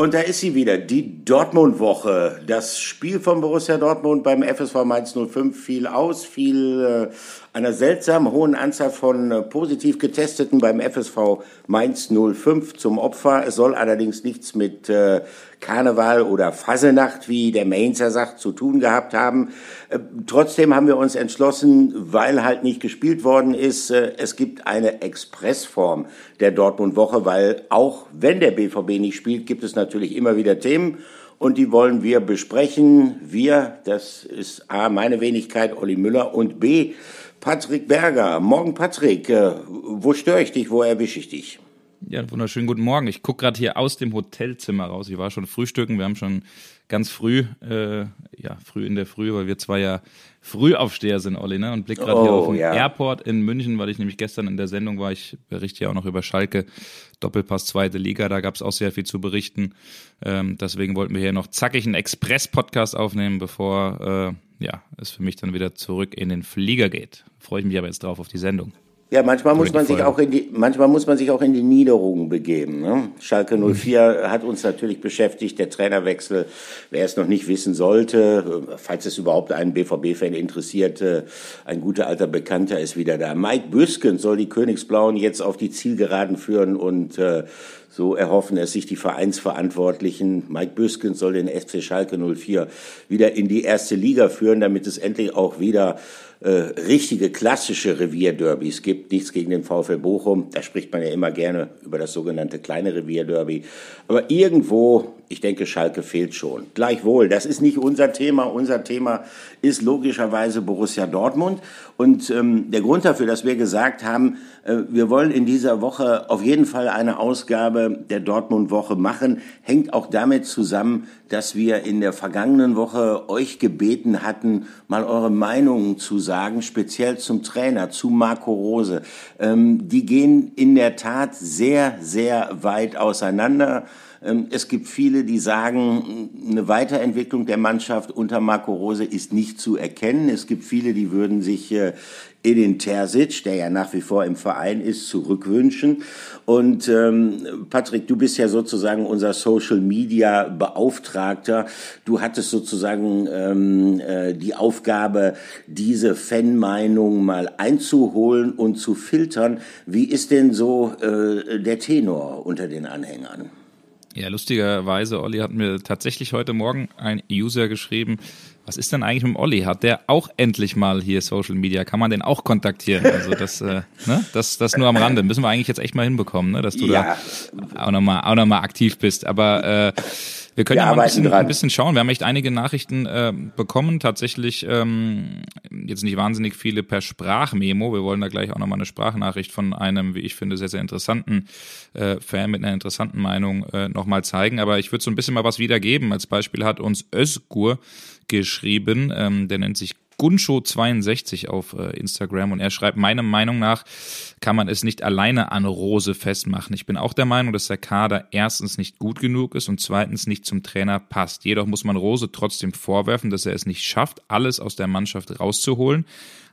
Und da ist sie wieder, die Dortmund-Woche. Das Spiel von Borussia Dortmund beim FSV Mainz 05 fiel aus, fiel äh, einer seltsam hohen Anzahl von äh, positiv Getesteten beim FSV Mainz 05 zum Opfer. Es soll allerdings nichts mit äh, Karneval oder Fasenacht, wie der Mainzer sagt, zu tun gehabt haben. Äh, trotzdem haben wir uns entschlossen, weil halt nicht gespielt worden ist, es gibt eine Expressform der Dortmund-Woche, weil auch wenn der BVB nicht spielt, gibt es natürlich immer wieder Themen und die wollen wir besprechen. Wir, das ist A, meine Wenigkeit, Olli Müller und B, Patrick Berger. Morgen, Patrick. Äh, wo störe ich dich? Wo erwische ich dich? Ja, wunderschönen guten Morgen. Ich gucke gerade hier aus dem Hotelzimmer raus. Ich war schon frühstücken. Wir haben schon ganz früh, äh, ja, früh in der Früh, weil wir zwei ja Frühaufsteher sind, Olli, ne? Und blick gerade oh, hier auf den ja. Airport in München, weil ich nämlich gestern in der Sendung war. Ich berichte ja auch noch über Schalke, Doppelpass zweite Liga. Da gab es auch sehr viel zu berichten. Ähm, deswegen wollten wir hier noch zackig einen Express-Podcast aufnehmen, bevor äh, ja, es für mich dann wieder zurück in den Flieger geht. Freue ich mich aber jetzt drauf auf die Sendung. Ja, manchmal muss man sich auch in die, manchmal muss man sich auch in die Niederungen begeben. Ne? Schalke 04 mhm. hat uns natürlich beschäftigt, der Trainerwechsel. Wer es noch nicht wissen sollte, falls es überhaupt einen BVB-Fan interessiert, ein guter alter Bekannter ist wieder da. Mike Büskens soll die Königsblauen jetzt auf die Zielgeraden führen und äh, so erhoffen es sich die Vereinsverantwortlichen. Mike Büskens soll den FC Schalke 04 wieder in die erste Liga führen, damit es endlich auch wieder äh, richtige klassische Revierderbys gibt. Nichts gegen den VfL Bochum. Da spricht man ja immer gerne über das sogenannte kleine Revierderby. Aber irgendwo, ich denke, Schalke fehlt schon. Gleichwohl, das ist nicht unser Thema. Unser Thema ist logischerweise Borussia Dortmund. Und ähm, der Grund dafür, dass wir gesagt haben, äh, wir wollen in dieser Woche auf jeden Fall eine Ausgabe der Dortmund-Woche machen, hängt auch damit zusammen, dass wir in der vergangenen Woche euch gebeten hatten, mal eure Meinungen zu sagen, speziell zum Trainer, zu Marco Rose. Ähm, die gehen in der Tat sehr, sehr weit auseinander. Ähm, es gibt viele, die sagen, eine Weiterentwicklung der Mannschaft unter Marco Rose ist nicht zu erkennen. Es gibt viele, die würden sich äh, Edin Terzic, der ja nach wie vor im Verein ist, zurückwünschen. Und ähm, Patrick, du bist ja sozusagen unser Social Media Beauftragter. Du hattest sozusagen ähm, äh, die Aufgabe, diese Fanmeinung mal einzuholen und zu filtern. Wie ist denn so äh, der Tenor unter den Anhängern? Ja, lustigerweise, Olli hat mir tatsächlich heute Morgen ein User geschrieben, was ist denn eigentlich mit dem Olli? Hat der auch endlich mal hier Social Media? Kann man den auch kontaktieren? Also das, äh, ne? das, das nur am Rande. Müssen wir eigentlich jetzt echt mal hinbekommen, ne? dass du ja. da auch nochmal auch noch mal aktiv bist. Aber äh, wir können wir ja mal ein bisschen, ein bisschen, schauen. Wir haben echt einige Nachrichten äh, bekommen, tatsächlich ähm, jetzt nicht wahnsinnig viele per Sprachmemo. Wir wollen da gleich auch nochmal eine Sprachnachricht von einem, wie ich finde, sehr, sehr interessanten äh, Fan mit einer interessanten Meinung äh, nochmal zeigen. Aber ich würde so ein bisschen mal was wiedergeben. Als Beispiel hat uns Özgur geschrieben, ähm, der nennt sich Gunscho62 auf äh, Instagram und er schreibt, meiner Meinung nach kann man es nicht alleine an Rose festmachen. Ich bin auch der Meinung, dass der Kader erstens nicht gut genug ist und zweitens nicht zum Trainer passt. Jedoch muss man Rose trotzdem vorwerfen, dass er es nicht schafft, alles aus der Mannschaft rauszuholen.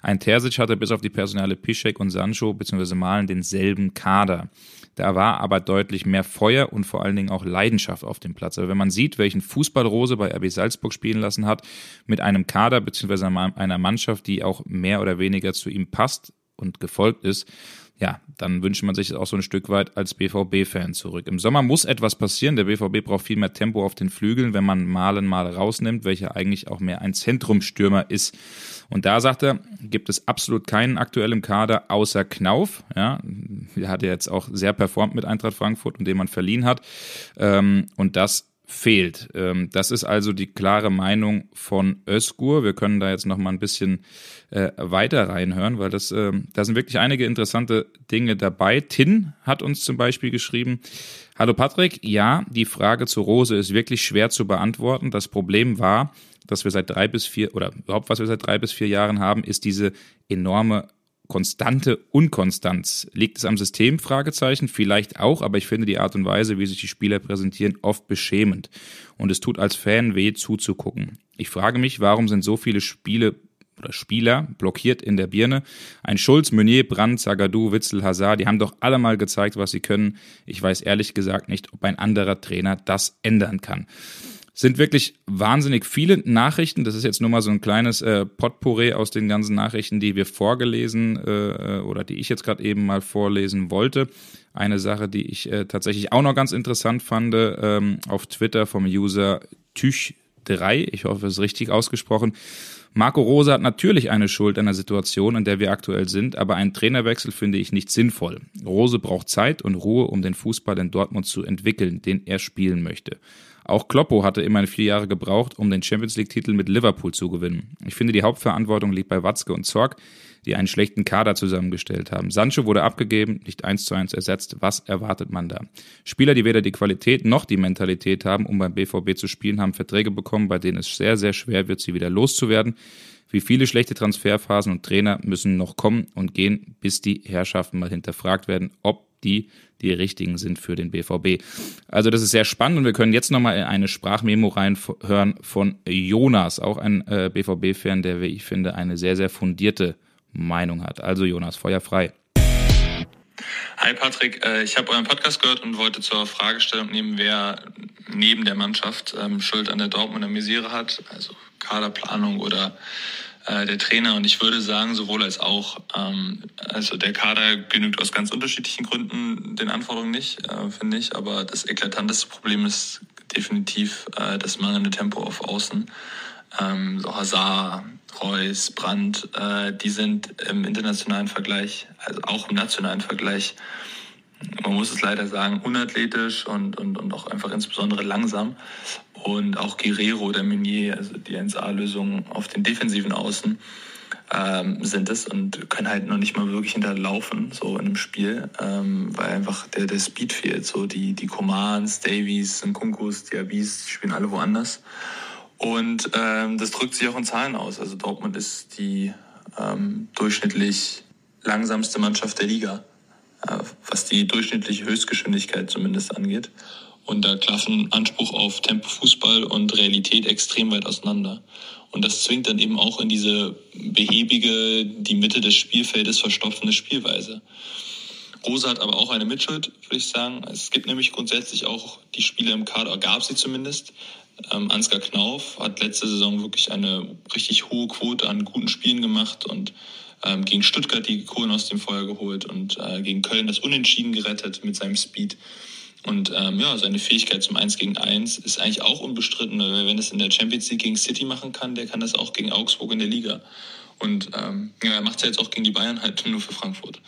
Ein Terzic hatte bis auf die Personale Piszek und Sancho bzw. Malen denselben Kader. Da war aber deutlich mehr Feuer und vor allen Dingen auch Leidenschaft auf dem Platz. Aber wenn man sieht, welchen Fußball Rose bei RB Salzburg spielen lassen hat, mit einem Kader bzw. einer Mannschaft, die auch mehr oder weniger zu ihm passt und gefolgt ist, ja, dann wünscht man sich auch so ein Stück weit als BVB-Fan zurück. Im Sommer muss etwas passieren. Der BVB braucht viel mehr Tempo auf den Flügeln, wenn man Malen mal rausnimmt, welcher eigentlich auch mehr ein Zentrumstürmer ist. Und da sagt er, gibt es absolut keinen aktuell im Kader außer Knauf. Ja, der hat ja jetzt auch sehr performt mit Eintracht Frankfurt und den man verliehen hat. Ähm, und das fehlt. Ähm, das ist also die klare Meinung von Özgur. Wir können da jetzt noch mal ein bisschen äh, weiter reinhören, weil das, äh, da sind wirklich einige interessante Dinge dabei. Tin hat uns zum Beispiel geschrieben, Hallo Patrick, ja, die Frage zu Rose ist wirklich schwer zu beantworten. Das Problem war, dass wir seit drei bis vier oder überhaupt was wir seit drei bis vier Jahren haben, ist diese enorme konstante Unkonstanz. Liegt es am System? Fragezeichen. Vielleicht auch, aber ich finde die Art und Weise, wie sich die Spieler präsentieren, oft beschämend. Und es tut als Fan weh zuzugucken. Ich frage mich, warum sind so viele Spiele oder Spieler blockiert in der Birne. Ein Schulz, Meunier, Brandt, Zagadou, Witzel, Hazard, die haben doch alle mal gezeigt, was sie können. Ich weiß ehrlich gesagt nicht, ob ein anderer Trainer das ändern kann sind wirklich wahnsinnig viele Nachrichten. Das ist jetzt nur mal so ein kleines äh, Potpourri aus den ganzen Nachrichten, die wir vorgelesen äh, oder die ich jetzt gerade eben mal vorlesen wollte. Eine Sache, die ich äh, tatsächlich auch noch ganz interessant fand, ähm, auf Twitter vom User Tüch3, ich hoffe, es ist richtig ausgesprochen. Marco Rose hat natürlich eine Schuld an der Situation, in der wir aktuell sind, aber einen Trainerwechsel finde ich nicht sinnvoll. Rose braucht Zeit und Ruhe, um den Fußball in Dortmund zu entwickeln, den er spielen möchte. Auch Kloppo hatte immerhin vier Jahre gebraucht, um den Champions League-Titel mit Liverpool zu gewinnen. Ich finde, die Hauptverantwortung liegt bei Watzke und Zorg, die einen schlechten Kader zusammengestellt haben. Sancho wurde abgegeben, nicht eins zu eins ersetzt. Was erwartet man da? Spieler, die weder die Qualität noch die Mentalität haben, um beim BVB zu spielen, haben Verträge bekommen, bei denen es sehr, sehr schwer wird, sie wieder loszuwerden. Wie viele schlechte Transferphasen und Trainer müssen noch kommen und gehen, bis die Herrschaften mal hinterfragt werden, ob die die richtigen sind für den BVB. Also das ist sehr spannend und wir können jetzt nochmal eine Sprachmemo reinhören von Jonas, auch ein äh, BVB-Fan, der, wie ich finde, eine sehr, sehr fundierte Meinung hat. Also Jonas, Feuer frei. Hi Patrick, äh, ich habe euren Podcast gehört und wollte zur Fragestellung nehmen, wer neben der Mannschaft ähm, Schuld an der Dortmunder Misere hat, also Kaderplanung oder äh, der Trainer. Und ich würde sagen, sowohl als auch. Ähm, also der Kader genügt aus ganz unterschiedlichen Gründen den Anforderungen nicht, äh, finde ich. Aber das eklatanteste Problem ist definitiv äh, das mangelnde Tempo auf Außen. Ähm, so Hazard, Reus, Brandt, äh, die sind im internationalen Vergleich, also auch im nationalen Vergleich, man muss es leider sagen, unathletisch und, und, und auch einfach insbesondere langsam. Und auch Guerrero, der Meunier, also die 1A-Lösung auf den defensiven Außen, ähm, sind es und können halt noch nicht mal wirklich hinterlaufen, so in einem Spiel, ähm, weil einfach der, der Speed fehlt. So die, die Commands, Davies, Nkunkus, Diabis spielen alle woanders. Und ähm, das drückt sich auch in Zahlen aus. Also Dortmund ist die ähm, durchschnittlich langsamste Mannschaft der Liga, äh, was die durchschnittliche Höchstgeschwindigkeit zumindest angeht. Und da klaffen Anspruch auf Tempo Fußball und Realität extrem weit auseinander. Und das zwingt dann eben auch in diese behäbige, die Mitte des Spielfeldes verstopfende Spielweise. Rosa hat aber auch eine Mitschuld, würde ich sagen. Es gibt nämlich grundsätzlich auch die Spiele im Kader, gab sie zumindest. Ähm, Ansgar Knauf hat letzte Saison wirklich eine richtig hohe Quote an guten Spielen gemacht und ähm, gegen Stuttgart die Kohlen aus dem Feuer geholt und äh, gegen Köln das Unentschieden gerettet mit seinem Speed. Und ähm, ja, seine Fähigkeit zum 1 gegen 1 ist eigentlich auch unbestritten. Wenn es in der Champions League gegen City machen kann, der kann das auch gegen Augsburg in der Liga. Und ähm, ja, er macht es ja jetzt auch gegen die Bayern halt nur für Frankfurt.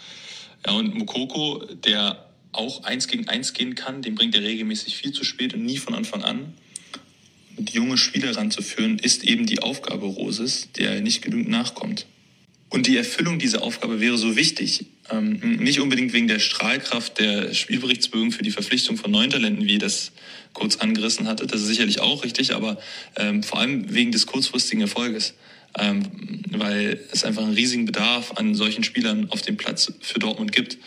Ja, und Mukoko, der auch 1 gegen 1 gehen kann, den bringt er regelmäßig viel zu spät und nie von Anfang an. Und junge Spieler ranzuführen, ist eben die Aufgabe Roses, der nicht genügend nachkommt. Und die Erfüllung dieser Aufgabe wäre so wichtig. Ähm, nicht unbedingt wegen der Strahlkraft der Spielberichtsbögen für die Verpflichtung von neuen Talenten, wie das kurz angerissen hatte. Das ist sicherlich auch richtig, aber ähm, vor allem wegen des kurzfristigen Erfolges. Ähm, weil es einfach einen riesigen Bedarf an solchen Spielern auf dem Platz für Dortmund gibt.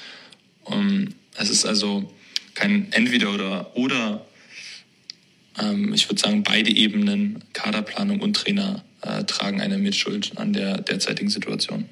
Um, es ist also kein Entweder oder oder. Ähm, ich würde sagen, beide Ebenen, Kaderplanung und Trainer, äh, tragen eine Mitschuld an der derzeitigen Situation.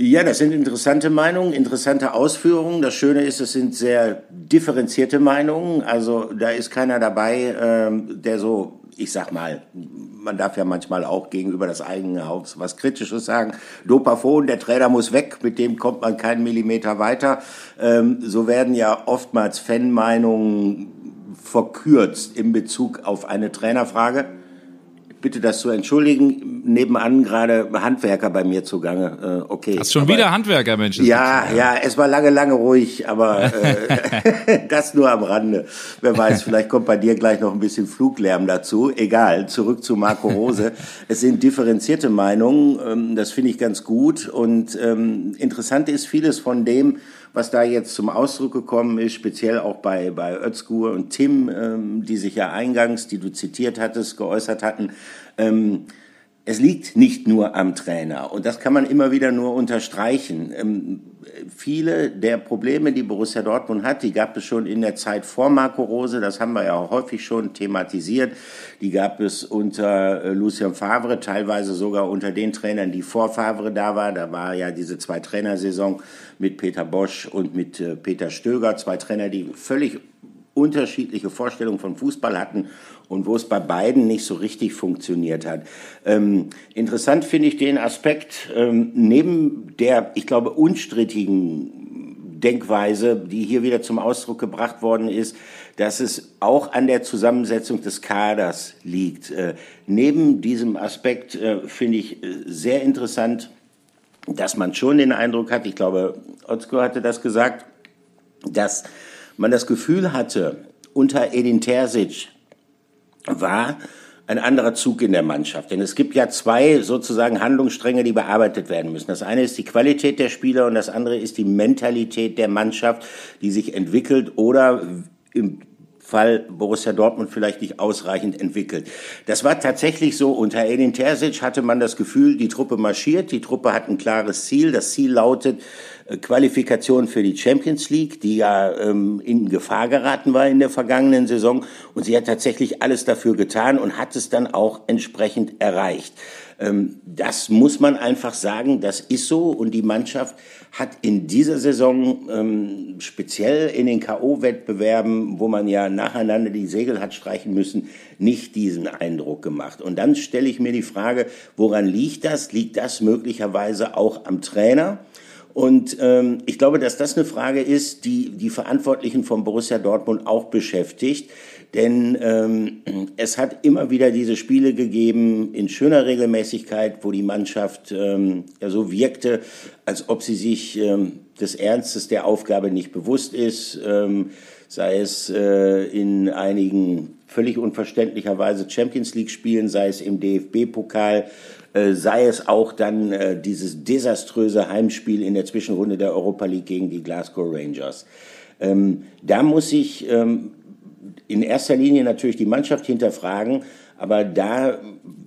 Ja, das sind interessante Meinungen, interessante Ausführungen. Das Schöne ist, es sind sehr differenzierte Meinungen. Also da ist keiner dabei, ähm, der so, ich sag mal, man darf ja manchmal auch gegenüber das eigene Haus was Kritisches sagen. Dopafon, der Trainer muss weg, mit dem kommt man keinen Millimeter weiter. Ähm, so werden ja oftmals Fanmeinungen verkürzt in Bezug auf eine Trainerfrage bitte das zu entschuldigen. Nebenan gerade Handwerker bei mir zugange. Äh, okay. Hast schon aber, wieder Handwerker, Mensch. Ja, ja, ja, es war lange, lange ruhig, aber äh, das nur am Rande. Wer weiß, vielleicht kommt bei dir gleich noch ein bisschen Fluglärm dazu. Egal, zurück zu Marco Rose. es sind differenzierte Meinungen, ähm, das finde ich ganz gut. Und ähm, interessant ist vieles von dem, was da jetzt zum Ausdruck gekommen ist, speziell auch bei, bei Özgur und Tim, ähm, die sich ja eingangs, die du zitiert hattest, geäußert hatten. Ähm, es liegt nicht nur am Trainer und das kann man immer wieder nur unterstreichen. Ähm, viele der Probleme, die Borussia Dortmund hat, die gab es schon in der Zeit vor Marco Rose, das haben wir ja häufig schon thematisiert. Die gab es unter äh, Lucien Favre, teilweise sogar unter den Trainern, die vor Favre da war. Da war ja diese zwei Trainersaison mit Peter Bosch und mit äh, Peter Stöger, zwei Trainer, die völlig unterschiedliche Vorstellungen von Fußball hatten und wo es bei beiden nicht so richtig funktioniert hat. Ähm, interessant finde ich den Aspekt, ähm, neben der, ich glaube, unstrittigen Denkweise, die hier wieder zum Ausdruck gebracht worden ist, dass es auch an der Zusammensetzung des Kaders liegt. Äh, neben diesem Aspekt äh, finde ich äh, sehr interessant, dass man schon den Eindruck hat, ich glaube, Otzko hatte das gesagt, dass man das Gefühl hatte, unter Edin Terzic war ein anderer Zug in der Mannschaft. Denn es gibt ja zwei sozusagen Handlungsstränge, die bearbeitet werden müssen. Das eine ist die Qualität der Spieler und das andere ist die Mentalität der Mannschaft, die sich entwickelt oder im Fall Borussia Dortmund vielleicht nicht ausreichend entwickelt. Das war tatsächlich so. Unter Edin Terzic hatte man das Gefühl, die Truppe marschiert, die Truppe hat ein klares Ziel. Das Ziel lautet, Qualifikation für die Champions League, die ja ähm, in Gefahr geraten war in der vergangenen Saison. Und sie hat tatsächlich alles dafür getan und hat es dann auch entsprechend erreicht. Ähm, das muss man einfach sagen, das ist so. Und die Mannschaft hat in dieser Saison, ähm, speziell in den K.O.-Wettbewerben, wo man ja nacheinander die Segel hat streichen müssen, nicht diesen Eindruck gemacht. Und dann stelle ich mir die Frage, woran liegt das? Liegt das möglicherweise auch am Trainer? Und ähm, ich glaube, dass das eine Frage ist, die die Verantwortlichen von Borussia Dortmund auch beschäftigt. Denn ähm, es hat immer wieder diese Spiele gegeben in schöner Regelmäßigkeit, wo die Mannschaft ähm, ja so wirkte, als ob sie sich ähm, des Ernstes der Aufgabe nicht bewusst ist, ähm, sei es äh, in einigen völlig unverständlicherweise Champions League Spielen, sei es im DFB-Pokal, sei es auch dann äh, dieses desaströse Heimspiel in der Zwischenrunde der Europa League gegen die Glasgow Rangers. Ähm, da muss ich ähm, in erster Linie natürlich die Mannschaft hinterfragen, aber da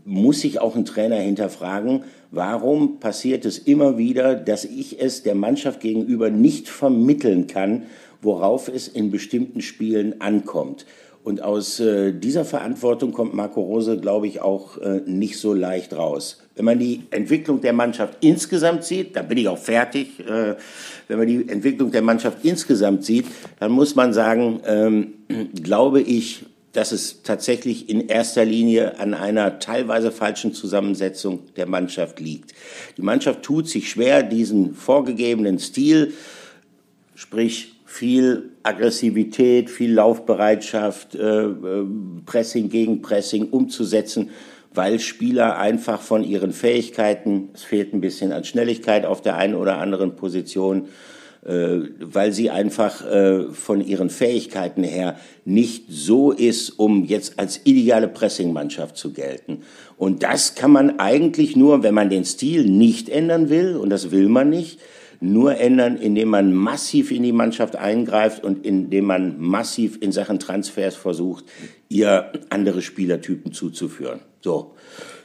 muss ich auch einen Trainer hinterfragen, warum passiert es immer wieder, dass ich es der Mannschaft gegenüber nicht vermitteln kann, worauf es in bestimmten Spielen ankommt. Und aus äh, dieser Verantwortung kommt Marco Rose, glaube ich, auch äh, nicht so leicht raus. Wenn man die Entwicklung der Mannschaft insgesamt sieht, da bin ich auch fertig, äh, wenn man die Entwicklung der Mannschaft insgesamt sieht, dann muss man sagen, ähm, glaube ich, dass es tatsächlich in erster Linie an einer teilweise falschen Zusammensetzung der Mannschaft liegt. Die Mannschaft tut sich schwer, diesen vorgegebenen Stil, sprich viel Aggressivität, viel Laufbereitschaft, äh, äh, Pressing gegen Pressing umzusetzen, weil Spieler einfach von ihren Fähigkeiten, es fehlt ein bisschen an Schnelligkeit auf der einen oder anderen Position, äh, weil sie einfach von ihren Fähigkeiten her nicht so ist, um jetzt als ideale Pressingmannschaft zu gelten. Und das kann man eigentlich nur, wenn man den Stil nicht ändern will, und das will man nicht, nur ändern, indem man massiv in die Mannschaft eingreift und indem man massiv in Sachen Transfers versucht, ihr andere Spielertypen zuzuführen. So.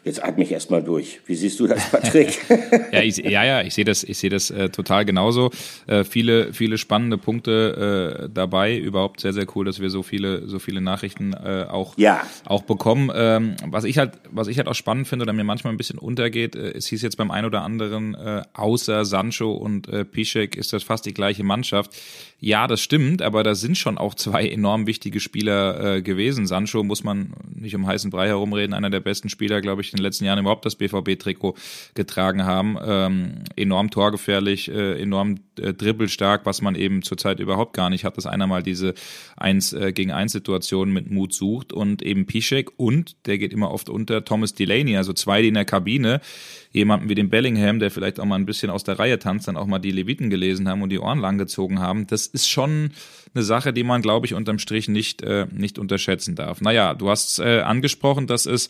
Jetzt atme ich erstmal durch. Wie siehst du das, Patrick? ja, ich, ja, ja, ich sehe das, ich sehe das äh, total genauso. Äh, viele, viele spannende Punkte äh, dabei. Überhaupt sehr, sehr cool, dass wir so viele, so viele Nachrichten äh, auch, ja. auch bekommen. Ähm, was ich halt, was ich halt auch spannend finde oder mir manchmal ein bisschen untergeht, äh, es hieß jetzt beim einen oder anderen, äh, außer Sancho und äh, Piszek ist das fast die gleiche Mannschaft. Ja, das stimmt, aber da sind schon auch zwei enorm wichtige Spieler gewesen. Sancho muss man nicht um heißen Brei herumreden, einer der besten Spieler, glaube ich, in den letzten Jahren überhaupt das BVB-Trikot getragen haben. Ähm, enorm torgefährlich, äh, enorm äh, dribbelstark, was man eben zurzeit überhaupt gar nicht hat, dass einer mal diese eins äh, gegen eins Situation mit Mut sucht und eben Piszek und der geht immer oft unter Thomas Delaney, also zwei, die in der Kabine jemanden wie den Bellingham, der vielleicht auch mal ein bisschen aus der Reihe tanzt, dann auch mal die Leviten gelesen haben und die Ohren langgezogen haben. Das ist schon eine Sache, die man, glaube ich, unterm Strich nicht, äh, nicht unterschätzen darf. Naja, du hast äh, angesprochen, dass es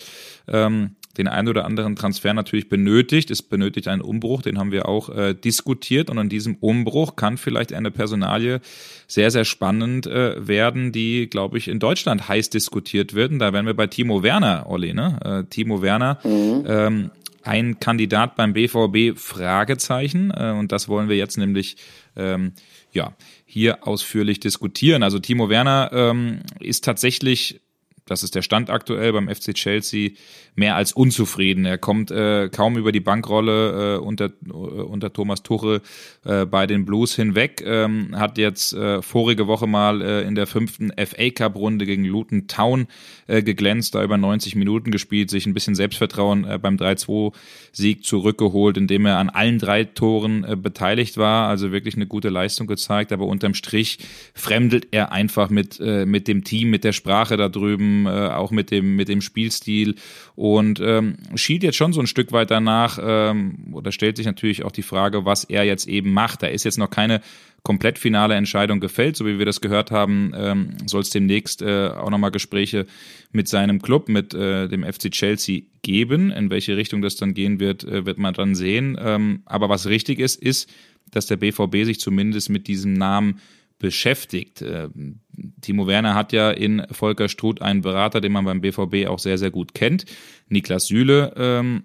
ähm, den einen oder anderen Transfer natürlich benötigt. Es benötigt einen Umbruch, den haben wir auch äh, diskutiert. Und an diesem Umbruch kann vielleicht eine Personalie sehr, sehr spannend äh, werden, die, glaube ich, in Deutschland heiß diskutiert werden. Da wären wir bei Timo Werner, Olli. Ne? Äh, Timo Werner, mhm. ähm, ein Kandidat beim BVB, Fragezeichen. Äh, und das wollen wir jetzt nämlich ähm, ja, hier ausführlich diskutieren. Also Timo Werner ähm, ist tatsächlich das ist der Stand aktuell beim FC Chelsea, mehr als unzufrieden. Er kommt äh, kaum über die Bankrolle äh, unter, äh, unter Thomas Tuchel äh, bei den Blues hinweg. Ähm, hat jetzt äh, vorige Woche mal äh, in der fünften FA Cup Runde gegen Luton Town äh, geglänzt, da über 90 Minuten gespielt, sich ein bisschen Selbstvertrauen äh, beim 3-2 Sieg zurückgeholt, indem er an allen drei Toren äh, beteiligt war. Also wirklich eine gute Leistung gezeigt, aber unterm Strich fremdelt er einfach mit, äh, mit dem Team, mit der Sprache da drüben äh, auch mit dem, mit dem Spielstil und ähm, schielt jetzt schon so ein Stück weit danach, ähm, oder stellt sich natürlich auch die Frage, was er jetzt eben macht. Da ist jetzt noch keine komplett finale Entscheidung gefällt, so wie wir das gehört haben, ähm, soll es demnächst äh, auch nochmal Gespräche mit seinem Club, mit äh, dem FC Chelsea geben. In welche Richtung das dann gehen wird, äh, wird man dann sehen. Ähm, aber was richtig ist, ist, dass der BVB sich zumindest mit diesem Namen beschäftigt. Ähm, Timo Werner hat ja in Volker Struth einen Berater, den man beim BVB auch sehr, sehr gut kennt. Niklas Süle ähm,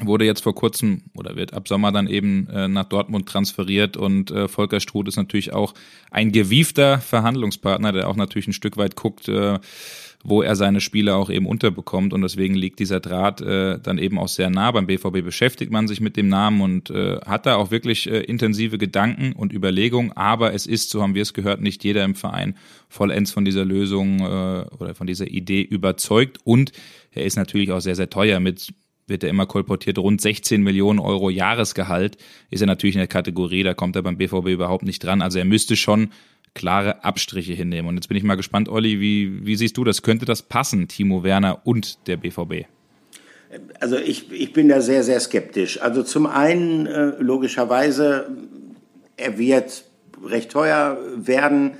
wurde jetzt vor kurzem oder wird ab Sommer dann eben äh, nach Dortmund transferiert und äh, Volker Struth ist natürlich auch ein gewiefter Verhandlungspartner, der auch natürlich ein Stück weit guckt, äh, wo er seine Spiele auch eben unterbekommt. Und deswegen liegt dieser Draht äh, dann eben auch sehr nah. Beim BVB beschäftigt man sich mit dem Namen und äh, hat da auch wirklich äh, intensive Gedanken und Überlegungen. Aber es ist, so haben wir es gehört, nicht jeder im Verein vollends von dieser Lösung äh, oder von dieser Idee überzeugt. Und er ist natürlich auch sehr, sehr teuer mit wird er immer kolportiert, rund 16 Millionen Euro Jahresgehalt, ist er natürlich in der Kategorie, da kommt er beim BVB überhaupt nicht dran. Also er müsste schon klare Abstriche hinnehmen. Und jetzt bin ich mal gespannt, Olli, wie, wie siehst du das? Könnte das passen, Timo Werner und der BVB? Also ich, ich bin da sehr, sehr skeptisch. Also zum einen, äh, logischerweise, er wird recht teuer werden.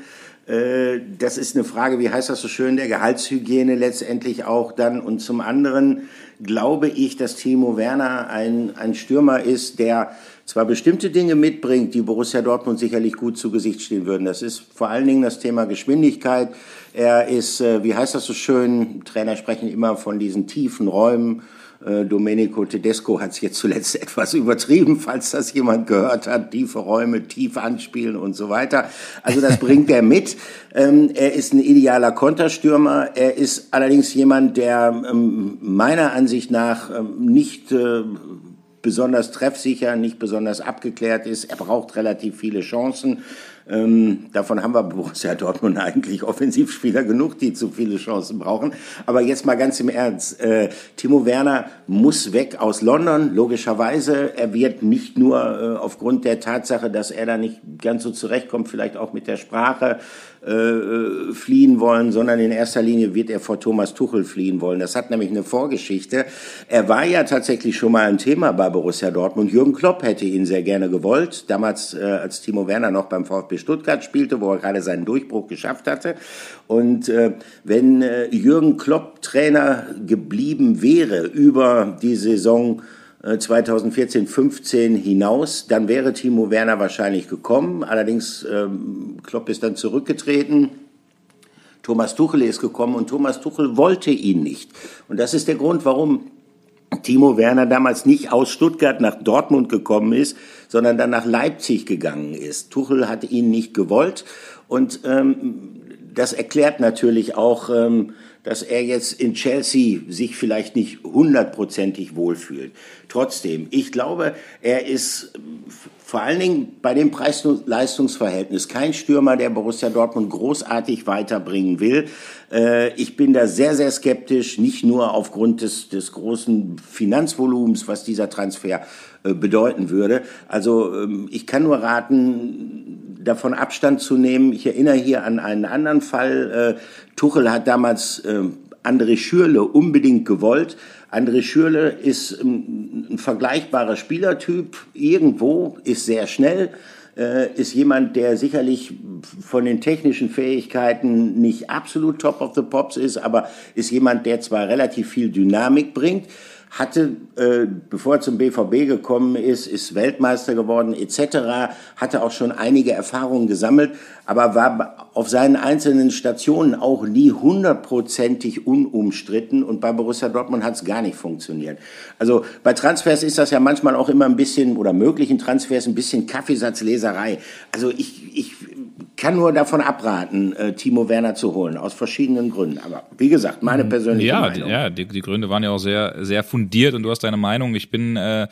Äh, das ist eine Frage, wie heißt das so schön, der Gehaltshygiene letztendlich auch dann. Und zum anderen glaube ich, dass Timo Werner ein, ein Stürmer ist, der zwar bestimmte Dinge mitbringt, die Borussia Dortmund sicherlich gut zu Gesicht stehen würden. Das ist vor allen Dingen das Thema Geschwindigkeit. Er ist, äh, wie heißt das so schön, Trainer sprechen immer von diesen tiefen Räumen. Äh, Domenico Tedesco hat es jetzt zuletzt etwas übertrieben, falls das jemand gehört hat. Tiefe Räume, tief anspielen und so weiter. Also das bringt er mit. Ähm, er ist ein idealer Konterstürmer. Er ist allerdings jemand, der ähm, meiner Ansicht nach ähm, nicht äh, besonders treffsicher, nicht besonders abgeklärt ist. Er braucht relativ viele Chancen. Ähm, davon haben wir Borussia Dortmund eigentlich Offensivspieler genug, die zu viele Chancen brauchen. Aber jetzt mal ganz im Ernst. Äh, Timo Werner muss weg aus London, logischerweise. Er wird nicht nur äh, aufgrund der Tatsache, dass er da nicht ganz so zurechtkommt, vielleicht auch mit der Sprache, äh, fliehen wollen, sondern in erster Linie wird er vor Thomas Tuchel fliehen wollen. Das hat nämlich eine Vorgeschichte. Er war ja tatsächlich schon mal ein Thema bei Borussia Dortmund. Jürgen Klopp hätte ihn sehr gerne gewollt, damals äh, als Timo Werner noch beim VfB Stuttgart spielte, wo er gerade seinen Durchbruch geschafft hatte. Und äh, wenn äh, Jürgen Klopp Trainer geblieben wäre über die Saison 2014-15 äh, hinaus, dann wäre Timo Werner wahrscheinlich gekommen. Allerdings ähm, Klopp ist dann zurückgetreten. Thomas Tuchel ist gekommen und Thomas Tuchel wollte ihn nicht. Und das ist der Grund, warum Timo Werner damals nicht aus Stuttgart nach Dortmund gekommen ist, sondern dann nach Leipzig gegangen ist. Tuchel hat ihn nicht gewollt und ähm, das erklärt natürlich auch, ähm, dass er jetzt in Chelsea sich vielleicht nicht hundertprozentig wohlfühlt. Trotzdem, ich glaube, er ist vor allen Dingen bei dem Preis-Leistungs-Verhältnis kein Stürmer, der Borussia Dortmund großartig weiterbringen will. Äh, ich bin da sehr, sehr skeptisch, nicht nur aufgrund des, des großen Finanzvolumens, was dieser Transfer äh, bedeuten würde. Also ähm, ich kann nur raten, davon Abstand zu nehmen. Ich erinnere hier an einen anderen Fall. Äh, Tuchel hat damals André Schürle unbedingt gewollt. André Schürle ist ein, ein vergleichbarer Spielertyp, irgendwo, ist sehr schnell, äh, ist jemand, der sicherlich von den technischen Fähigkeiten nicht absolut top of the pops ist, aber ist jemand, der zwar relativ viel Dynamik bringt, hatte, äh, bevor er zum BVB gekommen ist, ist Weltmeister geworden etc., hatte auch schon einige Erfahrungen gesammelt, aber war auf seinen einzelnen Stationen auch nie hundertprozentig unumstritten und bei Borussia Dortmund hat es gar nicht funktioniert. Also bei Transfers ist das ja manchmal auch immer ein bisschen, oder möglichen Transfers ein bisschen Kaffeesatzleserei. Also ich, ich kann nur davon abraten, äh, Timo Werner zu holen, aus verschiedenen Gründen. Aber wie gesagt, meine mhm. persönliche ja, Meinung. Ja, die, die Gründe waren ja auch sehr, sehr fundiert und du hast deine Meinung. Ich bin äh,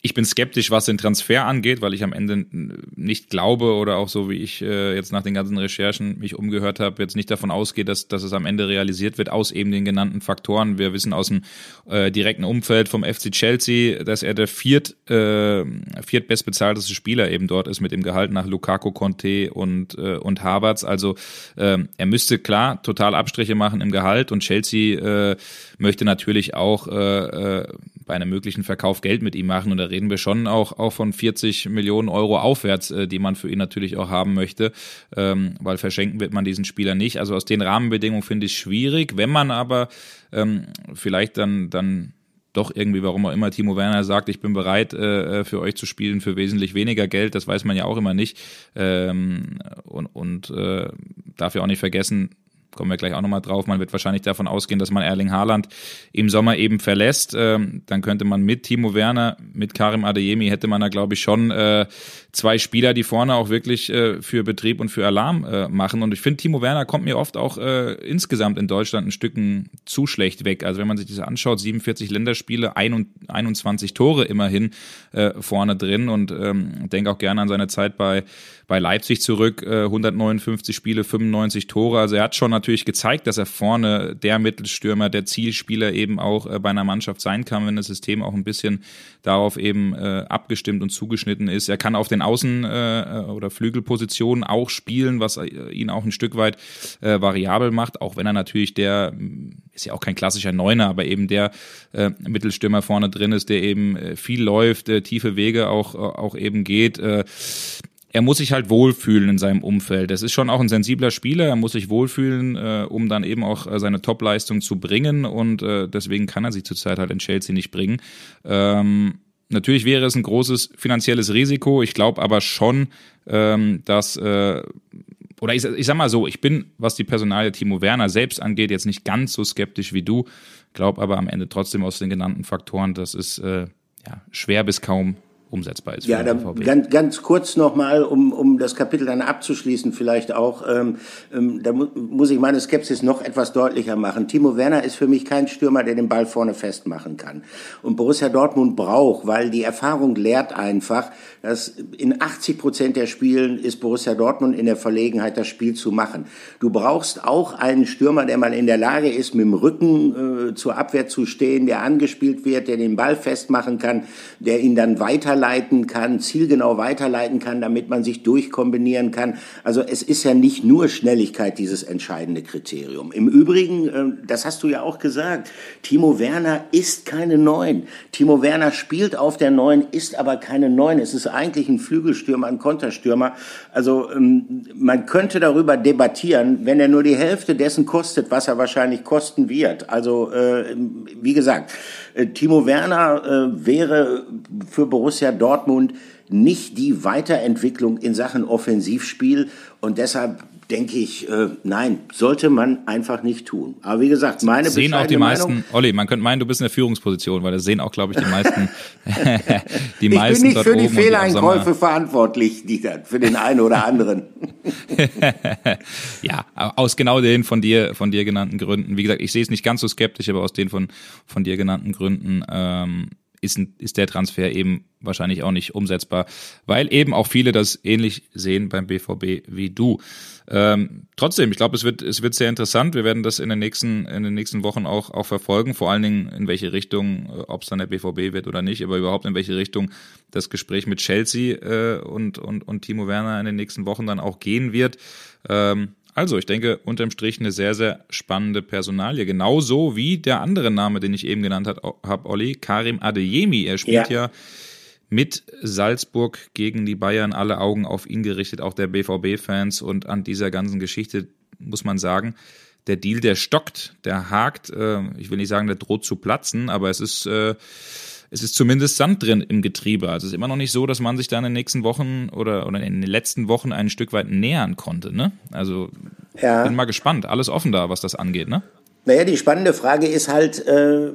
ich bin skeptisch, was den Transfer angeht, weil ich am Ende nicht glaube oder auch so wie ich äh, jetzt nach den ganzen Recherchen mich umgehört habe, jetzt nicht davon ausgehe, dass, dass es am Ende realisiert wird aus eben den genannten Faktoren. Wir wissen aus dem äh, direkten Umfeld vom FC Chelsea, dass er der viert, äh, viertbestbezahlteste Spieler eben dort ist mit dem Gehalt nach Lukaku, Conte und, äh, und Havertz. Also äh, er müsste klar total Abstriche machen im Gehalt und Chelsea äh, möchte natürlich auch äh, äh, bei einem möglichen Verkauf Geld mit ihm machen. Und da reden wir schon auch, auch von 40 Millionen Euro aufwärts, äh, die man für ihn natürlich auch haben möchte, ähm, weil verschenken wird man diesen Spieler nicht. Also aus den Rahmenbedingungen finde ich es schwierig. Wenn man aber ähm, vielleicht dann, dann doch irgendwie, warum auch immer Timo Werner sagt, ich bin bereit äh, für euch zu spielen für wesentlich weniger Geld, das weiß man ja auch immer nicht. Ähm, und und äh, darf ja auch nicht vergessen, kommen wir gleich auch nochmal drauf. Man wird wahrscheinlich davon ausgehen, dass man Erling Haaland im Sommer eben verlässt. Ähm, dann könnte man mit Timo Werner, mit Karim Adeyemi hätte man da, glaube ich, schon äh, zwei Spieler, die vorne auch wirklich äh, für Betrieb und für Alarm äh, machen. Und ich finde, Timo Werner kommt mir oft auch äh, insgesamt in Deutschland ein Stücken zu schlecht weg. Also wenn man sich das anschaut, 47 Länderspiele, 21 Tore immerhin äh, vorne drin und ähm, denke auch gerne an seine Zeit bei bei Leipzig zurück, äh, 159 Spiele, 95 Tore. Also er hat schon natürlich gezeigt, dass er vorne der Mittelstürmer, der Zielspieler eben auch äh, bei einer Mannschaft sein kann, wenn das System auch ein bisschen darauf eben äh, abgestimmt und zugeschnitten ist. Er kann auf den Außen- äh, oder Flügelpositionen auch spielen, was äh, ihn auch ein Stück weit äh, variabel macht, auch wenn er natürlich der ist ja auch kein klassischer Neuner, aber eben der äh, Mittelstürmer vorne drin ist, der eben äh, viel läuft, äh, tiefe Wege auch, äh, auch eben geht. Äh, er muss sich halt wohlfühlen in seinem Umfeld. Es ist schon auch ein sensibler Spieler, er muss sich wohlfühlen, äh, um dann eben auch äh, seine Topleistung zu bringen und äh, deswegen kann er sie zurzeit halt in Chelsea nicht bringen. Ähm, natürlich wäre es ein großes finanzielles Risiko, ich glaube aber schon, ähm, dass äh, oder ich, ich sag mal so, ich bin, was die Personalie Timo Werner selbst angeht, jetzt nicht ganz so skeptisch wie du, glaube aber am Ende trotzdem aus den genannten Faktoren, das ist äh, ja, schwer bis kaum umsetzbar ist. Ja, dann ganz, ganz kurz nochmal, um, um das Kapitel dann abzuschließen, vielleicht auch, ähm, ähm, da mu muss ich meine Skepsis noch etwas deutlicher machen. Timo Werner ist für mich kein Stürmer, der den Ball vorne festmachen kann. Und Borussia Dortmund braucht, weil die Erfahrung lehrt einfach, dass in 80 Prozent der Spielen ist Borussia Dortmund in der Verlegenheit, das Spiel zu machen. Du brauchst auch einen Stürmer, der mal in der Lage ist, mit dem Rücken äh, zur Abwehr zu stehen, der angespielt wird, der den Ball festmachen kann, der ihn dann weiter weiterleiten kann, zielgenau weiterleiten kann, damit man sich durchkombinieren kann. Also es ist ja nicht nur Schnelligkeit dieses entscheidende Kriterium. Im Übrigen, äh, das hast du ja auch gesagt, Timo Werner ist keine Neun. Timo Werner spielt auf der Neun, ist aber keine Neun. Es ist eigentlich ein Flügelstürmer, ein Konterstürmer. Also ähm, man könnte darüber debattieren, wenn er nur die Hälfte dessen kostet, was er wahrscheinlich kosten wird. Also äh, wie gesagt, äh, Timo Werner wäre für Borussia Borussia Dortmund nicht die Weiterentwicklung in Sachen Offensivspiel und deshalb denke ich, äh, nein, sollte man einfach nicht tun. Aber wie gesagt, meine sehen auch die meisten. Meinung, Olli, man könnte meinen, du bist in der Führungsposition, weil das sehen auch, glaube ich, die meisten. die meisten ich bin nicht für die Fehleinkäufe verantwortlich, die, für den einen oder anderen. ja, aus genau den von dir von dir genannten Gründen. Wie gesagt, ich sehe es nicht ganz so skeptisch, aber aus den von von dir genannten Gründen. Ähm, ist, ist der Transfer eben wahrscheinlich auch nicht umsetzbar, weil eben auch viele das ähnlich sehen beim BVB wie du. Ähm, trotzdem, ich glaube, es wird, es wird sehr interessant. Wir werden das in den nächsten, in den nächsten Wochen auch, auch verfolgen. Vor allen Dingen, in welche Richtung, äh, ob es dann der BVB wird oder nicht, aber überhaupt in welche Richtung das Gespräch mit Chelsea äh, und, und, und Timo Werner in den nächsten Wochen dann auch gehen wird. Ähm, also, ich denke, unterm Strich eine sehr, sehr spannende Personalie. Genauso wie der andere Name, den ich eben genannt habe, Olli, Karim Adeyemi. Er spielt ja. ja mit Salzburg gegen die Bayern, alle Augen auf ihn gerichtet, auch der BVB-Fans. Und an dieser ganzen Geschichte muss man sagen, der Deal, der stockt, der hakt. Äh, ich will nicht sagen, der droht zu platzen, aber es ist äh, es ist zumindest Sand drin im Getriebe. Also es ist immer noch nicht so, dass man sich da in den nächsten Wochen oder, oder in den letzten Wochen ein Stück weit nähern konnte. Ne? Also ja. bin mal gespannt. Alles offen da, was das angeht. Ne? Naja, die spannende Frage ist halt, äh,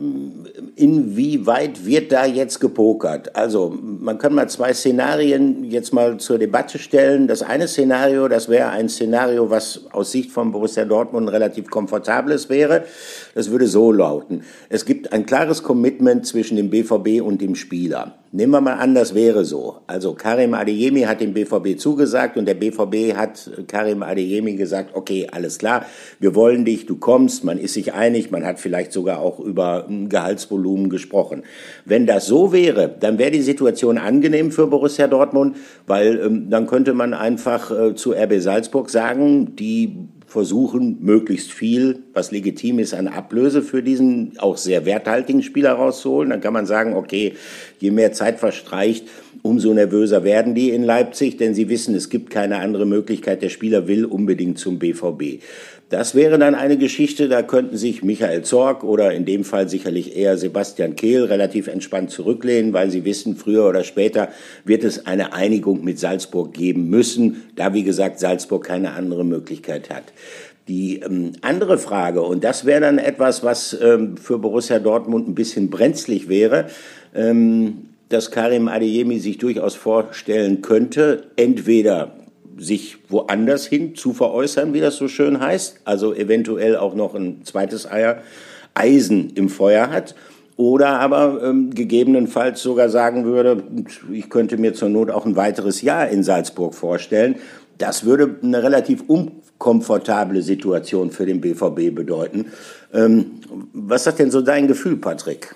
inwieweit wird da jetzt gepokert? Also man kann mal zwei Szenarien jetzt mal zur Debatte stellen. Das eine Szenario, das wäre ein Szenario, was aus Sicht von Borussia Dortmund relativ komfortables wäre. Das würde so lauten. Es gibt ein klares Commitment zwischen dem BVB und dem Spieler. Nehmen wir mal an, das wäre so. Also Karim Adeyemi hat dem BVB zugesagt und der BVB hat Karim Adeyemi gesagt, okay, alles klar, wir wollen dich, du kommst, man ist sich einig, man hat vielleicht sogar auch über Gehaltsvolumen gesprochen. Wenn das so wäre, dann wäre die Situation angenehm für Borussia Dortmund, weil ähm, dann könnte man einfach äh, zu RB Salzburg sagen, die versuchen, möglichst viel, was legitim ist, an Ablöse für diesen auch sehr werthaltigen Spieler rauszuholen. Dann kann man sagen, okay, je mehr Zeit verstreicht, umso nervöser werden die in Leipzig, denn sie wissen, es gibt keine andere Möglichkeit. Der Spieler will unbedingt zum BVB. Das wäre dann eine Geschichte, da könnten sich Michael Zorg oder in dem Fall sicherlich eher Sebastian Kehl relativ entspannt zurücklehnen, weil sie wissen, früher oder später wird es eine Einigung mit Salzburg geben müssen, da wie gesagt Salzburg keine andere Möglichkeit hat. Die ähm, andere Frage, und das wäre dann etwas, was ähm, für Borussia Dortmund ein bisschen brenzlig wäre, ähm, dass Karim Adeyemi sich durchaus vorstellen könnte, entweder sich woanders hin zu veräußern, wie das so schön heißt, also eventuell auch noch ein zweites Eier, Eisen im Feuer hat, oder aber ähm, gegebenenfalls sogar sagen würde, ich könnte mir zur Not auch ein weiteres Jahr in Salzburg vorstellen. Das würde eine relativ unkomfortable Situation für den BVB bedeuten. Ähm, was ist denn so dein Gefühl, Patrick?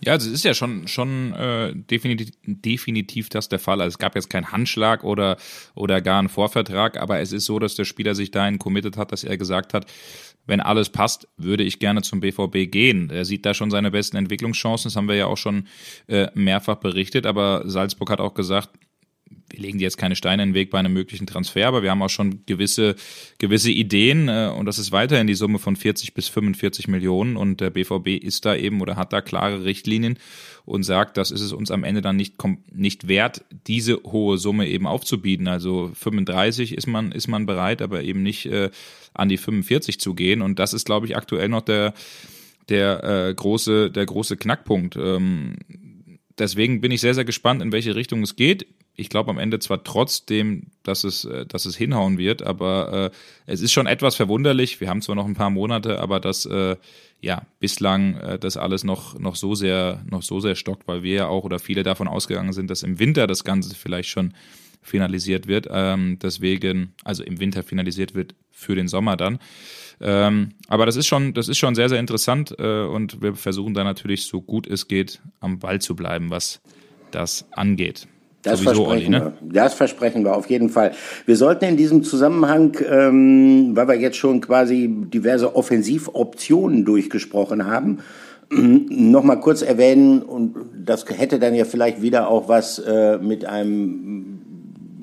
Ja, also es ist ja schon, schon äh, definitiv, definitiv das der Fall. Also es gab jetzt keinen Handschlag oder, oder gar einen Vorvertrag, aber es ist so, dass der Spieler sich dahin committed hat, dass er gesagt hat, wenn alles passt, würde ich gerne zum BVB gehen. Er sieht da schon seine besten Entwicklungschancen, das haben wir ja auch schon äh, mehrfach berichtet, aber Salzburg hat auch gesagt, wir legen jetzt keine Steine in den Weg bei einem möglichen Transfer, aber wir haben auch schon gewisse, gewisse Ideen äh, und das ist weiterhin die Summe von 40 bis 45 Millionen und der BVB ist da eben oder hat da klare Richtlinien und sagt, das ist es uns am Ende dann nicht, nicht wert, diese hohe Summe eben aufzubieten. Also 35 ist man, ist man bereit, aber eben nicht äh, an die 45 zu gehen und das ist, glaube ich, aktuell noch der, der äh, große, der große Knackpunkt. Ähm, deswegen bin ich sehr, sehr gespannt, in welche Richtung es geht ich glaube am Ende zwar trotzdem, dass es, äh, dass es hinhauen wird, aber äh, es ist schon etwas verwunderlich. Wir haben zwar noch ein paar Monate, aber dass äh, ja bislang äh, das alles noch noch so sehr noch so sehr stockt, weil wir ja auch oder viele davon ausgegangen sind, dass im Winter das Ganze vielleicht schon finalisiert wird. Ähm, deswegen, also im Winter finalisiert wird für den Sommer dann. Ähm, aber das ist schon, das ist schon sehr, sehr interessant äh, und wir versuchen da natürlich so gut es geht am Ball zu bleiben, was das angeht. Das Sowieso, versprechen Olli, ne? wir. Das versprechen wir auf jeden Fall. Wir sollten in diesem Zusammenhang, ähm, weil wir jetzt schon quasi diverse Offensivoptionen durchgesprochen haben, noch mal kurz erwähnen und das hätte dann ja vielleicht wieder auch was äh, mit einem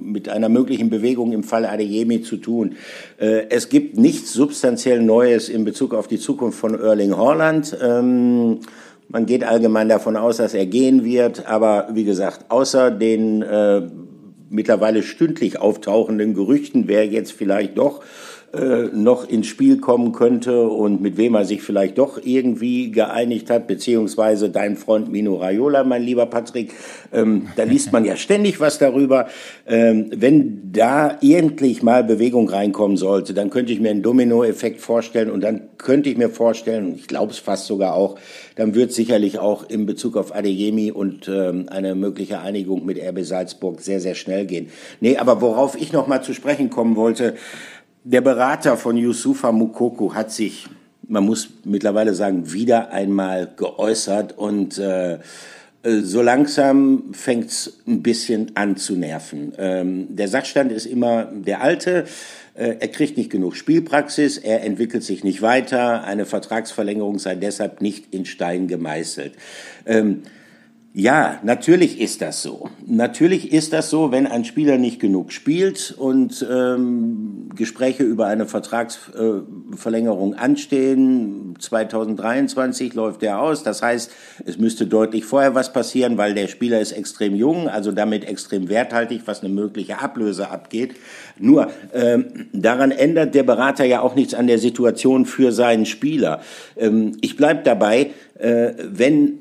mit einer möglichen Bewegung im Fall Adeyemi zu tun. Äh, es gibt nichts substanziell Neues in Bezug auf die Zukunft von Erling Haaland. Ähm, man geht allgemein davon aus, dass er gehen wird, aber wie gesagt, außer den äh, mittlerweile stündlich auftauchenden Gerüchten, wer jetzt vielleicht doch äh, noch ins Spiel kommen könnte und mit wem er sich vielleicht doch irgendwie geeinigt hat, beziehungsweise dein Freund Mino Raiola, mein lieber Patrick. Ähm, da liest man ja ständig was darüber. Ähm, wenn da endlich mal Bewegung reinkommen sollte, dann könnte ich mir einen Dominoeffekt vorstellen und dann könnte ich mir vorstellen, ich glaube es fast sogar auch, dann wird sicherlich auch in Bezug auf Adeyemi und ähm, eine mögliche Einigung mit RB Salzburg sehr, sehr schnell gehen. Nee, aber worauf ich noch mal zu sprechen kommen wollte, der Berater von Yusufa Mukoko hat sich, man muss mittlerweile sagen, wieder einmal geäußert und äh, äh so langsam fängt es ein bisschen an zu nerven. Ähm, der Sachstand ist immer der alte. Äh, er kriegt nicht genug Spielpraxis, er entwickelt sich nicht weiter, eine Vertragsverlängerung sei deshalb nicht in Stein gemeißelt. Ähm, Ja, natürlich ist das so. Natürlich ist das so, wenn ein Spieler nicht genug spielt und ähm, Gespräche über eine Vertragsverlängerung äh, anstehen. 2023 läuft der aus. Das heißt, es müsste deutlich vorher was passieren, weil der Spieler ist extrem jung, also damit extrem werthaltig, was eine mögliche Ablöse abgeht. Nur ähm, daran ändert der Berater ja auch nichts an der Situation für seinen Spieler. Ähm, ich bleib dabei, äh, wenn